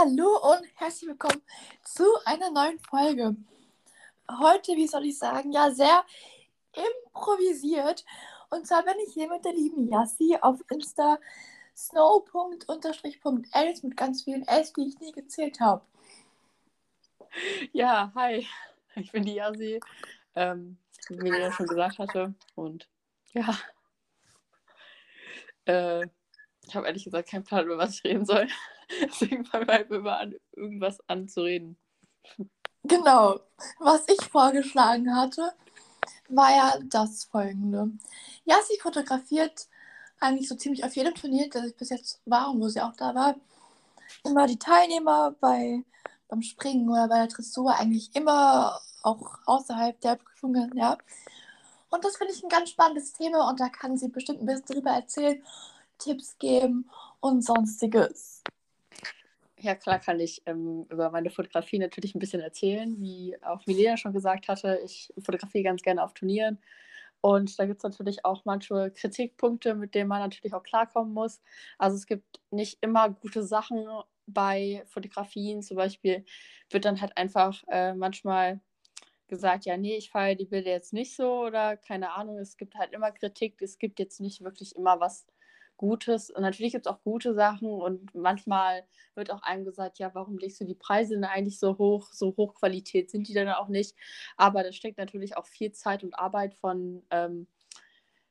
Hallo und herzlich willkommen zu einer neuen Folge. Heute, wie soll ich sagen, ja, sehr improvisiert. Und zwar bin ich hier mit der lieben Yassi auf Insta snow.els mit ganz vielen S, die ich nie gezählt habe. Ja, hi. Ich bin die Yassi, ähm, wie ich ja schon gesagt hatte. Und ja. Äh, ich habe ehrlich gesagt keinen Plan, über was ich reden soll. Deswegen fangen wir halt immer an, irgendwas anzureden. Genau. Was ich vorgeschlagen hatte, war ja das folgende. Ja, sie fotografiert eigentlich so ziemlich auf jedem Turnier, das ich bis jetzt war und wo sie auch da war, immer die Teilnehmer bei, beim Springen oder bei der Dressur, eigentlich immer auch außerhalb der Prüfungen, ja. Und das finde ich ein ganz spannendes Thema und da kann sie bestimmt ein bisschen drüber erzählen, Tipps geben und sonstiges. Ja, klar kann ich ähm, über meine Fotografie natürlich ein bisschen erzählen. Wie auch Milena schon gesagt hatte, ich fotografiere ganz gerne auf Turnieren. Und da gibt es natürlich auch manche Kritikpunkte, mit denen man natürlich auch klarkommen muss. Also es gibt nicht immer gute Sachen bei Fotografien. Zum Beispiel wird dann halt einfach äh, manchmal gesagt, ja, nee, ich feiere die Bilder jetzt nicht so oder keine Ahnung. Es gibt halt immer Kritik. Es gibt jetzt nicht wirklich immer was Gutes. Und natürlich gibt es auch gute Sachen und manchmal wird auch einem gesagt, ja, warum legst du die Preise denn eigentlich so hoch? So Hochqualität sind die dann auch nicht. Aber da steckt natürlich auch viel Zeit und Arbeit von, ähm,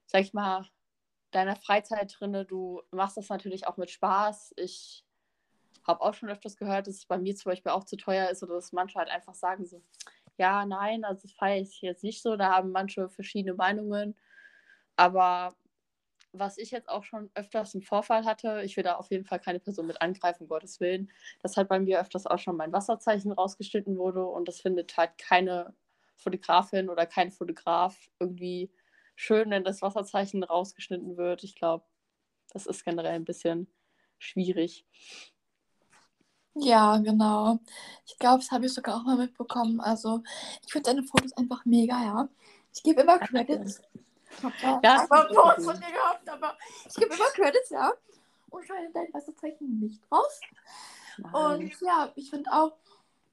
sag ich mal, deiner Freizeit drin. Du machst das natürlich auch mit Spaß. Ich habe auch schon öfters gehört, dass es bei mir zum Beispiel auch zu teuer ist oder dass manche halt einfach sagen so, ja, nein, also das feiere ich jetzt nicht so. Da haben manche verschiedene Meinungen. Aber was ich jetzt auch schon öfters einen Vorfall hatte, ich will da auf jeden Fall keine Person mit angreifen, um Gottes Willen, dass halt bei mir öfters auch schon mein Wasserzeichen rausgeschnitten wurde und das findet halt keine Fotografin oder kein Fotograf irgendwie schön, wenn das Wasserzeichen rausgeschnitten wird. Ich glaube, das ist generell ein bisschen schwierig. Ja, genau. Ich glaube, das habe ich sogar auch mal mitbekommen. Also, ich finde deine Fotos einfach mega, ja. Ich gebe immer Credits. Habe ja, einfach Post von dir gehabt, aber ich gebe immer Credits, ja. Und schneide dein Wasserzeichen nicht raus. Nein. Und ja, ich finde auch,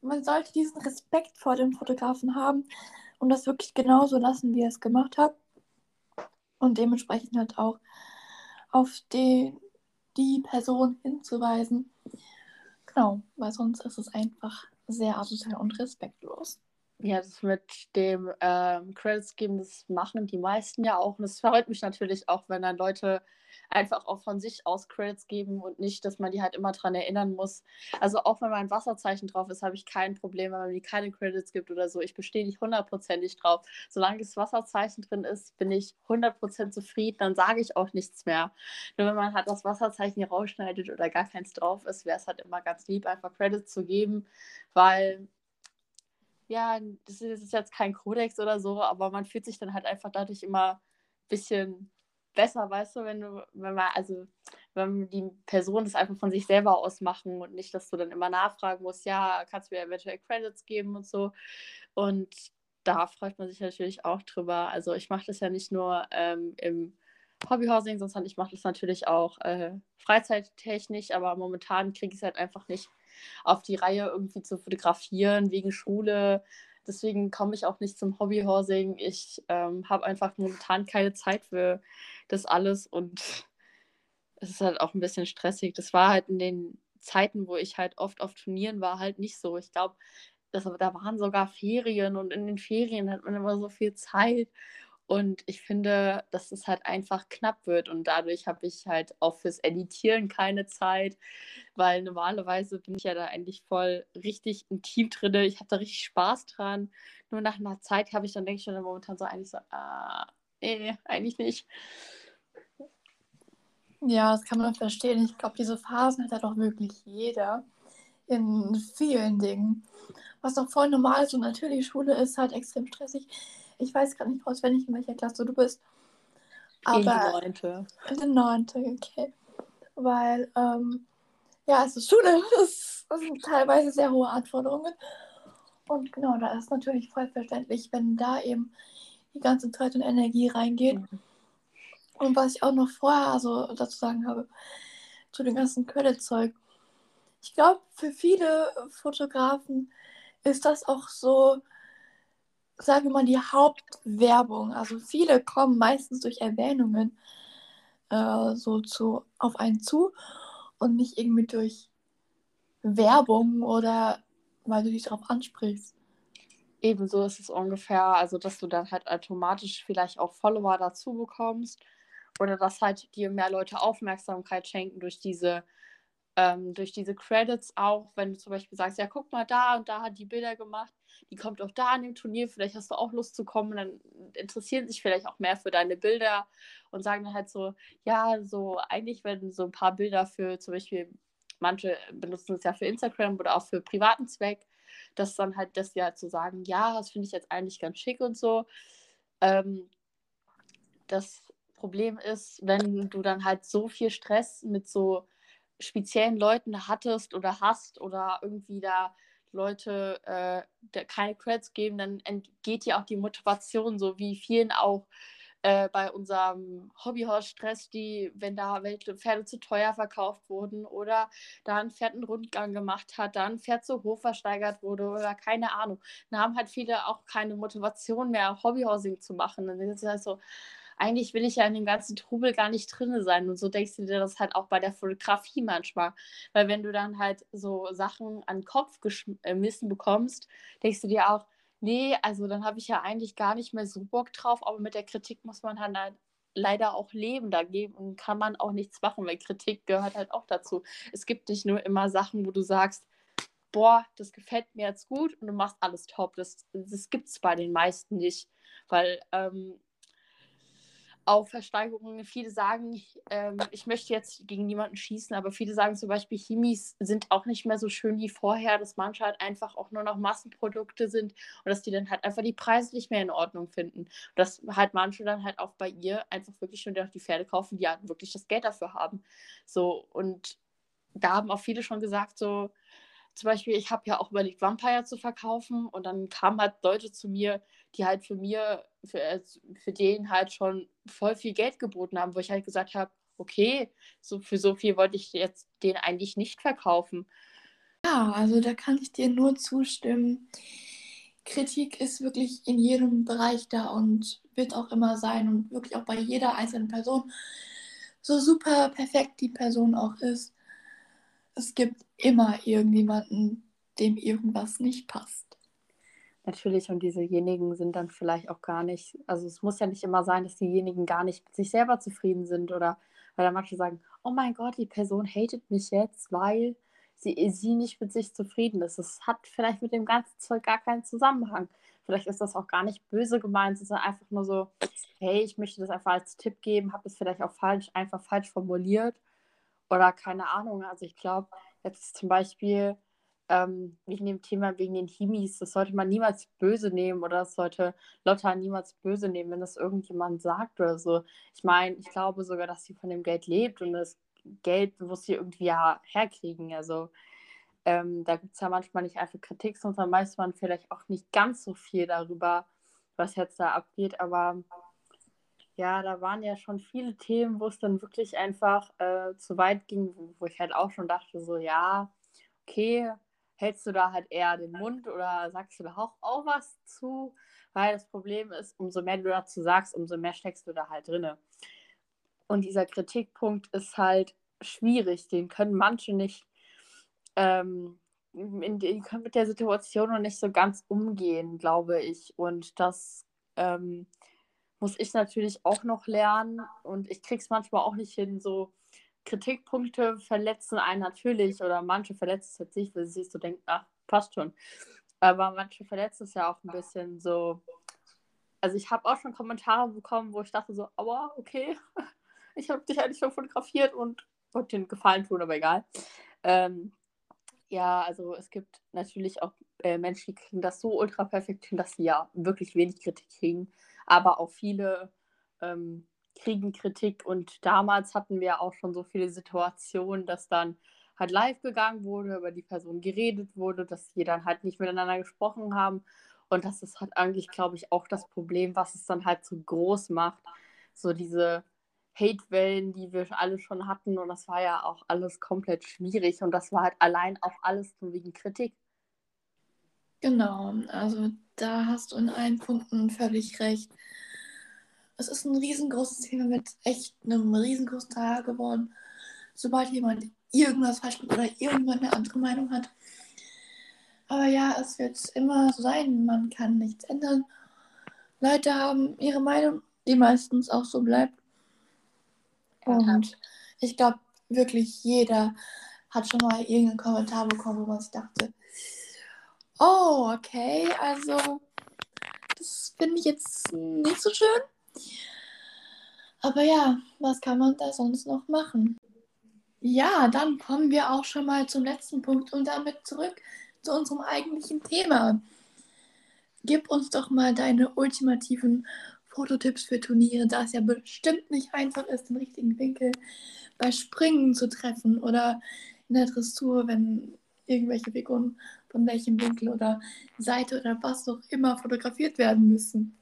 man sollte diesen Respekt vor dem Fotografen haben und das wirklich genauso lassen, wie er es gemacht hat. Und dementsprechend halt auch auf die, die Person hinzuweisen. Genau, weil sonst ist es einfach sehr asozial und respektlos. Ja, das mit dem ähm, Credits geben, das machen die meisten ja auch. Und es freut mich natürlich auch, wenn dann Leute einfach auch von sich aus Credits geben und nicht, dass man die halt immer dran erinnern muss. Also auch wenn mein Wasserzeichen drauf ist, habe ich kein Problem, wenn man mir keine Credits gibt oder so. Ich bestehe nicht hundertprozentig drauf. Solange das Wasserzeichen drin ist, bin ich hundertprozentig zufrieden, dann sage ich auch nichts mehr. Nur wenn man halt das Wasserzeichen hier rausschneidet oder gar keins drauf ist, wäre es halt immer ganz lieb, einfach Credits zu geben, weil ja, das ist jetzt kein Kodex oder so, aber man fühlt sich dann halt einfach dadurch immer ein bisschen besser, weißt du, wenn du, wenn man, also wenn die Person das einfach von sich selber aus machen und nicht, dass du dann immer nachfragen musst, ja, kannst du mir eventuell Credits geben und so. Und da freut man sich natürlich auch drüber. Also ich mache das ja nicht nur ähm, im Hobbyhousing, sondern ich mache das natürlich auch äh, freizeittechnisch, aber momentan kriege ich es halt einfach nicht auf die Reihe, irgendwie zu fotografieren wegen Schule. Deswegen komme ich auch nicht zum Hobbyhorsing. Ich ähm, habe einfach momentan keine Zeit für das alles und es ist halt auch ein bisschen stressig. Das war halt in den Zeiten, wo ich halt oft auf Turnieren war, halt nicht so. Ich glaube, da waren sogar Ferien und in den Ferien hat man immer so viel Zeit und ich finde, dass es halt einfach knapp wird und dadurch habe ich halt auch fürs Editieren keine Zeit, weil normalerweise bin ich ja da eigentlich voll richtig im Team drin. Ich habe da richtig Spaß dran. Nur nach einer Zeit habe ich dann, denke ich schon momentan so eigentlich so, ah, nee, eigentlich nicht. Ja, das kann man verstehen. Ich glaube, diese Phasen hat halt auch wirklich jeder in vielen Dingen. Was doch voll normal ist und natürlich Schule ist halt extrem stressig. Ich weiß gar nicht auswendig, in welcher Klasse du bist. Aber in der neunte. In der neunte, okay. Weil, ähm, ja, es ist Schule. Das, das sind teilweise sehr hohe Anforderungen. Und genau, da ist natürlich voll verständlich, wenn da eben die ganze Zeit und Energie reingeht. Mhm. Und was ich auch noch vorher so dazu sagen habe, zu dem ganzen Credit-Zeug. ich glaube, für viele Fotografen ist das auch so, sagen wir mal, die Hauptwerbung. Also viele kommen meistens durch Erwähnungen äh, so zu, auf einen zu und nicht irgendwie durch Werbung oder weil du dich darauf ansprichst. Ebenso ist es ungefähr, also dass du dann halt automatisch vielleicht auch Follower dazu bekommst oder dass halt dir mehr Leute Aufmerksamkeit schenken durch diese ähm, durch diese Credits auch, wenn du zum Beispiel sagst, ja, guck mal da und da hat die Bilder gemacht, die kommt auch da an dem Turnier, vielleicht hast du auch Lust zu kommen, dann interessieren sich vielleicht auch mehr für deine Bilder und sagen dann halt so, ja, so eigentlich, wenn so ein paar Bilder für zum Beispiel, manche benutzen es ja für Instagram oder auch für privaten Zweck, dass dann halt, dass die halt so sagen, ja, das finde ich jetzt eigentlich ganz schick und so. Ähm, das Problem ist, wenn du dann halt so viel Stress mit so speziellen Leuten hattest oder hast oder irgendwie da Leute äh, keine Creds geben, dann entgeht dir auch die Motivation, so wie vielen auch äh, bei unserem Hobbyhaus-Stress, die, wenn da welche Pferde zu teuer verkauft wurden oder da ein Pferd einen Rundgang gemacht hat, da ein Pferd zu hoch versteigert wurde oder keine Ahnung. Dann haben halt viele auch keine Motivation mehr, Hobbyhousing zu machen. Dann ist es halt so, eigentlich will ich ja in dem ganzen Trubel gar nicht drin sein. Und so denkst du dir das halt auch bei der Fotografie manchmal. Weil wenn du dann halt so Sachen an den Kopf geschmissen bekommst, denkst du dir auch, nee, also dann habe ich ja eigentlich gar nicht mehr so Bock drauf, aber mit der Kritik muss man halt leider auch leben. Dagegen kann man auch nichts machen, weil Kritik gehört halt auch dazu. Es gibt nicht nur immer Sachen, wo du sagst, boah, das gefällt mir jetzt gut und du machst alles top. Das, das gibt es bei den meisten nicht. Weil ähm, auf Versteigerungen. Viele sagen, ähm, ich möchte jetzt gegen niemanden schießen, aber viele sagen zum Beispiel, Chimis sind auch nicht mehr so schön wie vorher, dass manche halt einfach auch nur noch Massenprodukte sind und dass die dann halt einfach die Preise nicht mehr in Ordnung finden. Und dass halt manche dann halt auch bei ihr einfach wirklich schon die Pferde kaufen, die halt wirklich das Geld dafür haben. So, und da haben auch viele schon gesagt, so, zum Beispiel, ich habe ja auch überlegt, Vampire zu verkaufen und dann kamen halt Leute zu mir, die halt für mir, für, äh, für den halt schon voll viel Geld geboten haben, wo ich halt gesagt habe, okay, so für so viel wollte ich jetzt den eigentlich nicht verkaufen. Ja, also da kann ich dir nur zustimmen. Kritik ist wirklich in jedem Bereich da und wird auch immer sein und wirklich auch bei jeder einzelnen Person, so super perfekt die Person auch ist es gibt immer irgendjemanden, dem irgendwas nicht passt. Natürlich, und diesejenigen sind dann vielleicht auch gar nicht, also es muss ja nicht immer sein, dass diejenigen gar nicht mit sich selber zufrieden sind oder weil dann manche sagen, oh mein Gott, die Person hatet mich jetzt, weil sie, sie nicht mit sich zufrieden ist. Das hat vielleicht mit dem ganzen Zeug gar keinen Zusammenhang. Vielleicht ist das auch gar nicht böse gemeint, sondern einfach nur so, hey, ich möchte das einfach als Tipp geben, habe es vielleicht auch falsch, einfach falsch formuliert oder keine Ahnung. Also ich glaube, jetzt zum Beispiel ähm, wegen dem Thema, wegen den Himis, das sollte man niemals böse nehmen oder das sollte Lotta niemals böse nehmen, wenn das irgendjemand sagt oder so. Ich meine, ich glaube sogar, dass sie von dem Geld lebt und das Geld muss sie irgendwie ja herkriegen. Also ähm, da gibt es ja manchmal nicht einfach Kritik, sondern weiß man vielleicht auch nicht ganz so viel darüber, was jetzt da abgeht. Aber ja, da waren ja schon viele Themen, wo es dann wirklich einfach äh, zu weit ging, wo, wo, ich halt auch schon dachte, so, ja, okay, hältst du da halt eher den Mund oder sagst du da auch, auch was zu? Weil das Problem ist, umso mehr du dazu sagst, umso mehr steckst du da halt drinne. Und dieser Kritikpunkt ist halt schwierig, den können manche nicht, ähm, in, die können mit der Situation noch nicht so ganz umgehen, glaube ich. Und das ähm, muss ich natürlich auch noch lernen und ich kriege es manchmal auch nicht hin, so Kritikpunkte verletzen einen natürlich oder manche verletzen es nicht, weil sie sich so denken, ach, passt schon. Aber manche verletzen es ja auch ein bisschen so. Also ich habe auch schon Kommentare bekommen, wo ich dachte so, aber okay, ich habe dich eigentlich schon fotografiert und wollte dir Gefallen tun, aber egal. Ähm, ja, also es gibt natürlich auch äh, Menschen, die kriegen das so ultra perfekt hin, dass sie ja wirklich wenig Kritik kriegen aber auch viele ähm, kriegen Kritik und damals hatten wir auch schon so viele Situationen, dass dann halt live gegangen wurde, über die Person geredet wurde, dass die dann halt nicht miteinander gesprochen haben und das ist halt eigentlich, glaube ich, auch das Problem, was es dann halt so groß macht, so diese Hatewellen, die wir alle schon hatten. Und das war ja auch alles komplett schwierig. Und das war halt allein auch alles nur wegen Kritik. Genau, also da hast du in allen Punkten völlig recht. Es ist ein riesengroßes Thema mit echt einem riesengroßen Teil geworden. Sobald jemand irgendwas falsch macht oder irgendwann eine andere Meinung hat. Aber ja, es wird immer so sein. Man kann nichts ändern. Leute haben ihre Meinung, die meistens auch so bleibt. Und ich glaube, wirklich jeder hat schon mal irgendeinen Kommentar bekommen, wo man sich dachte, oh, okay, also das finde ich jetzt nicht so schön. Aber ja, was kann man da sonst noch machen? Ja, dann kommen wir auch schon mal zum letzten Punkt und damit zurück zu unserem eigentlichen Thema. Gib uns doch mal deine ultimativen Fototipps für Turniere, da es ja bestimmt nicht einfach ist, den richtigen Winkel bei Springen zu treffen oder in der Dressur, wenn irgendwelche Figuren von welchem Winkel oder Seite oder was auch immer fotografiert werden müssen.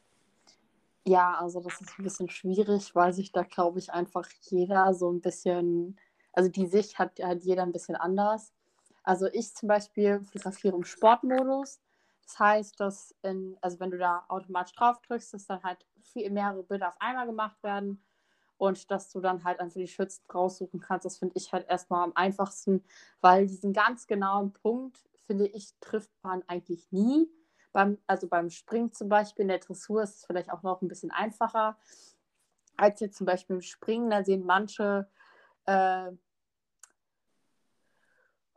Ja, also das ist ein bisschen schwierig, weil sich da, glaube ich, einfach jeder so ein bisschen, also die Sicht hat, hat jeder ein bisschen anders. Also ich zum Beispiel fotografiere im Sportmodus. Das heißt, dass in, also wenn du da automatisch drauf drückst, dass dann halt viel mehrere Bilder auf einmal gemacht werden und dass du dann halt einfach die Schützen raussuchen kannst. Das finde ich halt erstmal am einfachsten, weil diesen ganz genauen Punkt, finde ich, trifft man eigentlich nie. Beim, also beim Springen zum Beispiel in der Dressur ist es vielleicht auch noch ein bisschen einfacher als jetzt zum Beispiel im Springen. Da sehen manche äh,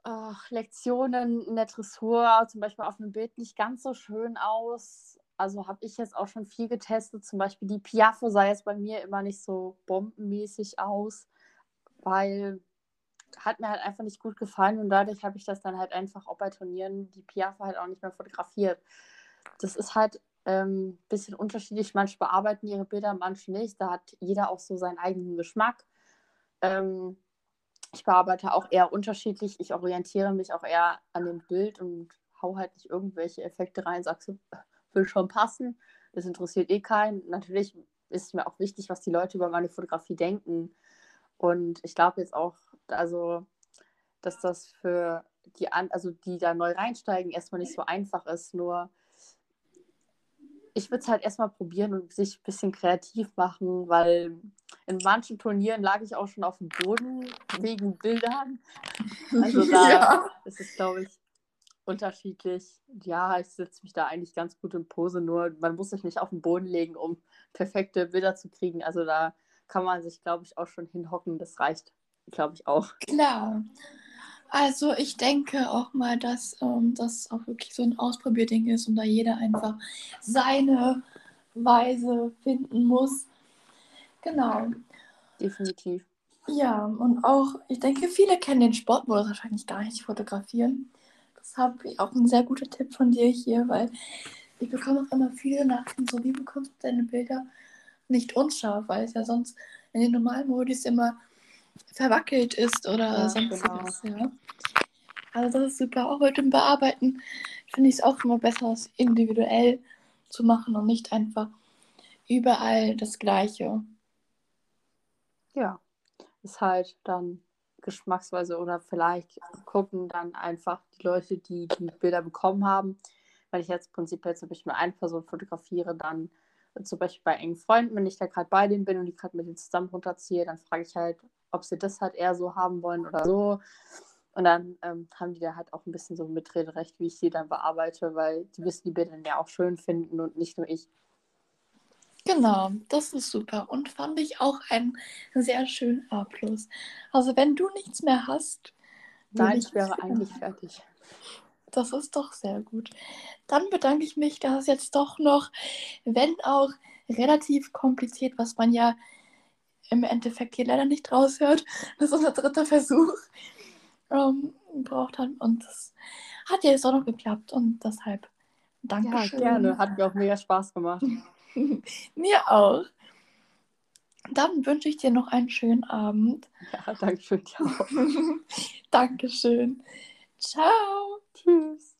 ach, Lektionen in der Dressur zum Beispiel auf einem Bild nicht ganz so schön aus. Also habe ich jetzt auch schon viel getestet. Zum Beispiel die Piaffe sah jetzt bei mir immer nicht so bombenmäßig aus, weil hat mir halt einfach nicht gut gefallen und dadurch habe ich das dann halt einfach auch bei Turnieren die Piaffe halt auch nicht mehr fotografiert. Das ist halt ein ähm, bisschen unterschiedlich. Manche bearbeiten ihre Bilder, manche nicht. Da hat jeder auch so seinen eigenen Geschmack. Ähm, ich bearbeite auch eher unterschiedlich. Ich orientiere mich auch eher an dem Bild und hau halt nicht irgendwelche Effekte rein, sagst du, will schon passen. Das interessiert eh keinen. Natürlich ist mir auch wichtig, was die Leute über meine Fotografie denken. Und ich glaube jetzt auch, also, dass das für die, also die da neu reinsteigen, erstmal nicht so einfach ist. Nur ich würde es halt erstmal probieren und sich ein bisschen kreativ machen, weil in manchen Turnieren lag ich auch schon auf dem Boden wegen Bildern. Also da ja. ist es, glaube ich, unterschiedlich. Ja, ich setze mich da eigentlich ganz gut in Pose, nur man muss sich nicht auf den Boden legen, um perfekte Bilder zu kriegen. Also da kann man sich, glaube ich, auch schon hinhocken. Das reicht, glaube ich, auch. Klar. Also ich denke auch mal, dass ähm, das auch wirklich so ein Ausprobierding ist und da jeder einfach seine Weise finden muss. Genau. Definitiv. Ja, und auch, ich denke, viele kennen den Sportmodus wahrscheinlich gar nicht fotografieren. Das habe ich auch ein sehr guter Tipp von dir hier, weil ich bekomme auch immer viele Nachrichten, so wie bekommst du deine Bilder nicht unscharf, weil es ja sonst in den normalen Modus immer verwackelt ist oder ja, sonstiges. Genau. Ja. Also das ist super. Auch mit dem Bearbeiten finde ich es auch immer besser, es individuell zu machen und nicht einfach überall das Gleiche. Ja, ist halt dann geschmacksweise oder vielleicht gucken dann einfach die Leute, die die Bilder bekommen haben. Wenn ich jetzt prinzipiell zum Beispiel eine Person fotografiere, dann zum Beispiel bei engen Freunden, wenn ich da gerade bei denen bin und die gerade mit denen zusammen runterziehe, dann frage ich halt, ob sie das halt eher so haben wollen oder so. Und dann ähm, haben die da halt auch ein bisschen so Mitrederecht, wie ich sie dann bearbeite, weil die wissen die Bilder ja auch schön finden und nicht nur ich. Genau, das ist super und fand ich auch ein sehr schön A+. Also wenn du nichts mehr hast, Nein, ich wäre eigentlich fertig. Das ist doch sehr gut. Dann bedanke ich mich, dass es jetzt doch noch, wenn auch relativ kompliziert, was man ja im Endeffekt hier leider nicht raushört, das ist unser dritter Versuch, ähm, braucht hat. Und das hat ja jetzt auch noch geklappt und deshalb danke ja, gerne. Hat mir auch mega Spaß gemacht. mir auch. Dann wünsche ich dir noch einen schönen Abend. Ja, danke schön dir auch. Dankeschön. Ciao. Tschüss.